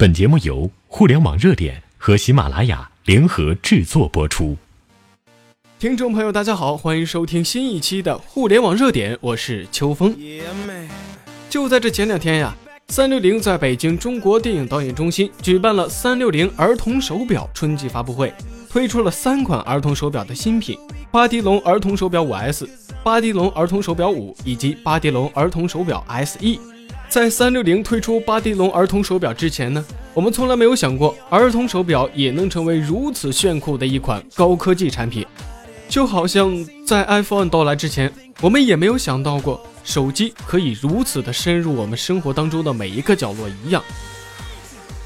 本节目由互联网热点和喜马拉雅联合制作播出。听众朋友，大家好，欢迎收听新一期的互联网热点，我是秋风。就在这前两天呀，三六零在北京中国电影导演中心举办了三六零儿童手表春季发布会，推出了三款儿童手表的新品：巴迪龙儿童手表五 S、巴迪龙儿童手表五以及巴迪龙儿童手表 SE。在三六零推出巴迪龙儿童手表之前呢，我们从来没有想过儿童手表也能成为如此炫酷的一款高科技产品，就好像在 iPhone 到来之前，我们也没有想到过手机可以如此的深入我们生活当中的每一个角落一样。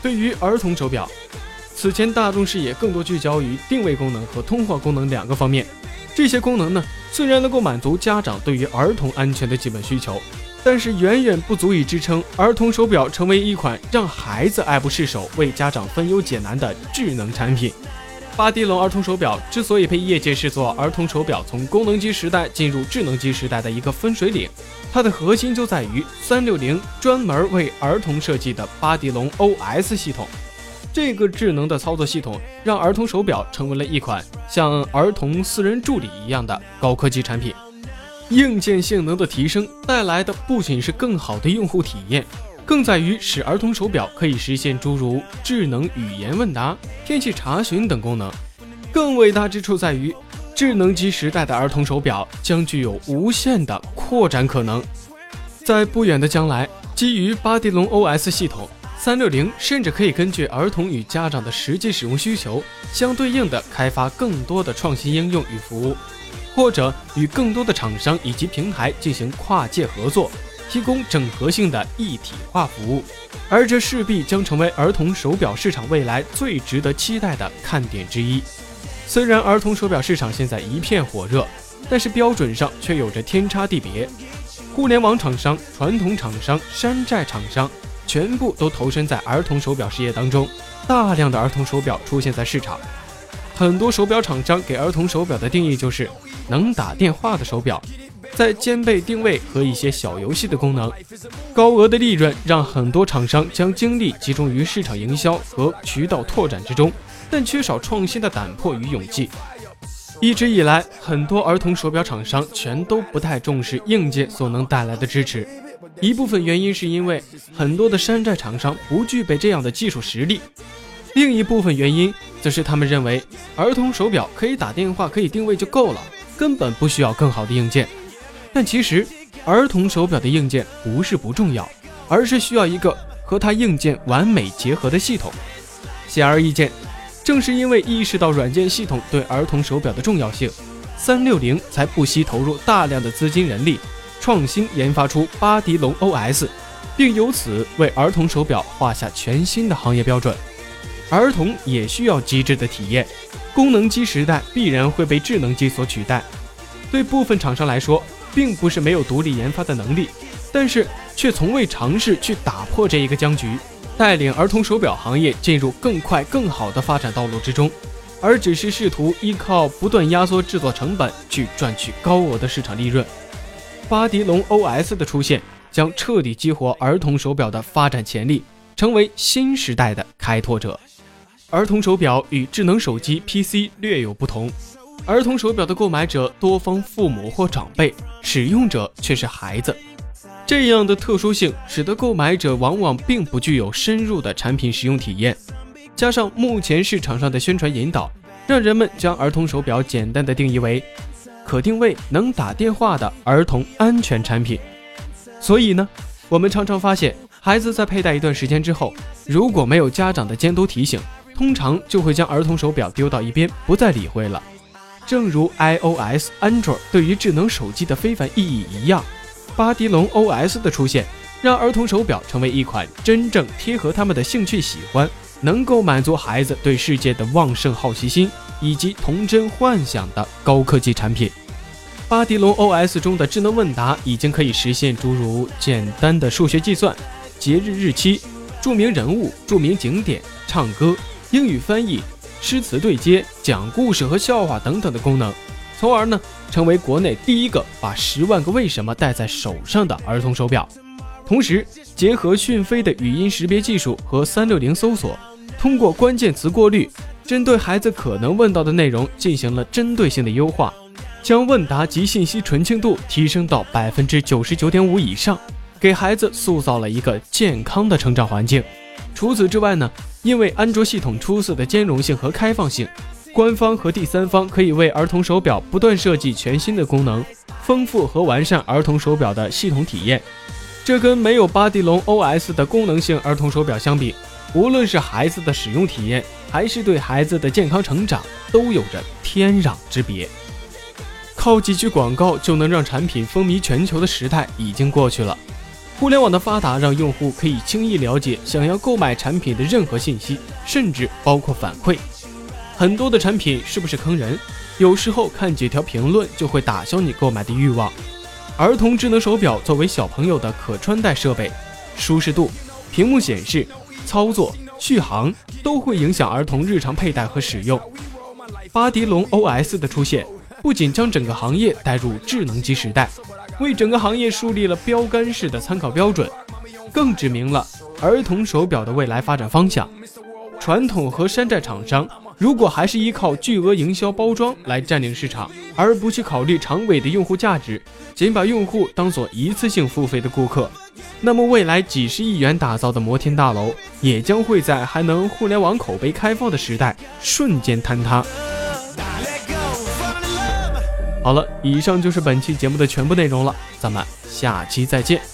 对于儿童手表，此前大众视野更多聚焦于定位功能和通话功能两个方面，这些功能呢，虽然能够满足家长对于儿童安全的基本需求。但是远远不足以支撑儿童手表成为一款让孩子爱不释手、为家长分忧解难的智能产品。巴迪龙儿童手表之所以被业界视作儿童手表从功能机时代进入智能机时代的一个分水岭，它的核心就在于三六零专门为儿童设计的巴迪龙 OS 系统。这个智能的操作系统让儿童手表成为了一款像儿童私人助理一样的高科技产品。硬件性能的提升带来的不仅是更好的用户体验，更在于使儿童手表可以实现诸如智能语言问答、天气查询等功能。更伟大之处在于，智能机时代的儿童手表将具有无限的扩展可能。在不远的将来，基于巴迪龙 OS 系统，三六零甚至可以根据儿童与家长的实际使用需求，相对应的开发更多的创新应用与服务。或者与更多的厂商以及平台进行跨界合作，提供整合性的一体化服务，而这势必将成为儿童手表市场未来最值得期待的看点之一。虽然儿童手表市场现在一片火热，但是标准上却有着天差地别。互联网厂商、传统厂商、山寨厂商，全部都投身在儿童手表事业当中，大量的儿童手表出现在市场。很多手表厂商给儿童手表的定义就是能打电话的手表，在兼备定位和一些小游戏的功能。高额的利润让很多厂商将精力集中于市场营销和渠道拓展之中，但缺少创新的胆魄与勇气。一直以来，很多儿童手表厂商全都不太重视硬件所能带来的支持。一部分原因是因为很多的山寨厂商不具备这样的技术实力。另一部分原因则是他们认为儿童手表可以打电话、可以定位就够了，根本不需要更好的硬件。但其实，儿童手表的硬件不是不重要，而是需要一个和它硬件完美结合的系统。显而易见，正是因为意识到软件系统对儿童手表的重要性，三六零才不惜投入大量的资金人力，创新研发出巴迪龙 OS，并由此为儿童手表画下全新的行业标准。儿童也需要极致的体验，功能机时代必然会被智能机所取代。对部分厂商来说，并不是没有独立研发的能力，但是却从未尝试去打破这一个僵局，带领儿童手表行业进入更快更好的发展道路之中，而只是试图依靠不断压缩制作成本去赚取高额的市场利润。巴迪龙 OS 的出现将彻底激活儿童手表的发展潜力，成为新时代的开拓者。儿童手表与智能手机 PC 略有不同，儿童手表的购买者多方父母或长辈，使用者却是孩子。这样的特殊性使得购买者往往并不具有深入的产品使用体验，加上目前市场上的宣传引导，让人们将儿童手表简单的定义为可定位、能打电话的儿童安全产品。所以呢，我们常常发现，孩子在佩戴一段时间之后，如果没有家长的监督提醒，通常就会将儿童手表丢到一边，不再理会了。正如 iOS、Android 对于智能手机的非凡意义一样，巴迪龙 OS 的出现，让儿童手表成为一款真正贴合他们的兴趣喜欢，能够满足孩子对世界的旺盛好奇心以及童真幻想的高科技产品。巴迪龙 OS 中的智能问答已经可以实现诸如简单的数学计算、节日日期、著名人物、著名景点、唱歌。英语翻译、诗词对接、讲故事和笑话等等的功能，从而呢成为国内第一个把十万个为什么戴在手上的儿童手表。同时结合讯飞的语音识别技术和三六零搜索，通过关键词过滤，针对孩子可能问到的内容进行了针对性的优化，将问答及信息纯净度提升到百分之九十九点五以上，给孩子塑造了一个健康的成长环境。除此之外呢，因为安卓系统出色的兼容性和开放性。官方和第三方可以为儿童手表不断设计全新的功能，丰富和完善儿童手表的系统体验。这跟没有巴迪龙 OS 的功能性儿童手表相比，无论是孩子的使用体验，还是对孩子的健康成长，都有着天壤之别。靠几句广告就能让产品风靡全球的时代已经过去了。互联网的发达让用户可以轻易了解想要购买产品的任何信息，甚至包括反馈。很多的产品是不是坑人？有时候看几条评论就会打消你购买的欲望。儿童智能手表作为小朋友的可穿戴设备，舒适度、屏幕显示、操作、续航都会影响儿童日常佩戴和使用。巴迪龙 OS 的出现，不仅将整个行业带入智能机时代，为整个行业树立了标杆式的参考标准，更指明了儿童手表的未来发展方向。传统和山寨厂商。如果还是依靠巨额营销包装来占领市场，而不去考虑长尾的用户价值，仅把用户当做一次性付费的顾客，那么未来几十亿元打造的摩天大楼，也将会在还能互联网口碑开放的时代瞬间坍塌。好了，以上就是本期节目的全部内容了，咱们下期再见。